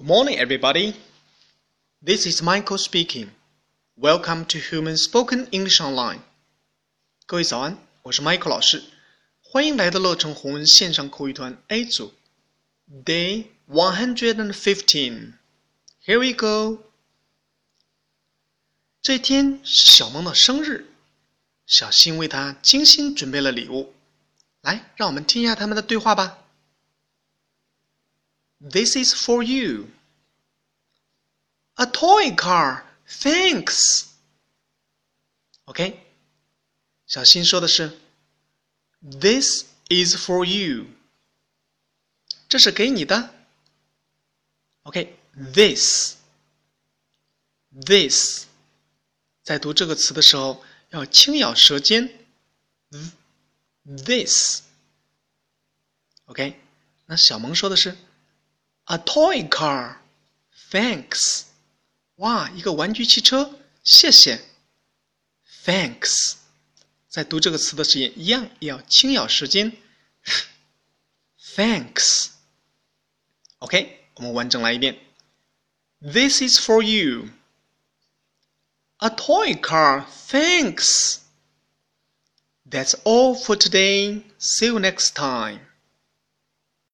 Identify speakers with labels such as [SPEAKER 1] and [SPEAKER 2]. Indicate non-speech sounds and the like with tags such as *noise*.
[SPEAKER 1] Good morning, everybody. This is Michael speaking. Welcome to Human Spoken English Online. 各位早安，我是 Michael 老师，欢迎来到乐成红文线上口语团 A 组。Day one hundred and fifteen. Here we go. 这天是小萌的生日，小新为她精心准备了礼物。来，让我们听一下他们的对话吧。 This is for you. A toy car, thanks. OK，小新说的是，This is for you. 这是给你的。OK，this，this，在读这个词的时候要轻咬舌尖。This。OK，那小萌说的是。 A toy car, thanks. 哇，一个玩具汽车，谢谢。Thanks，在读这个词的时候一样要轻咬舌尖。Thanks。OK，我们完整来一遍。This *laughs* is for you. A toy car, thanks. That's all for today. See you next time.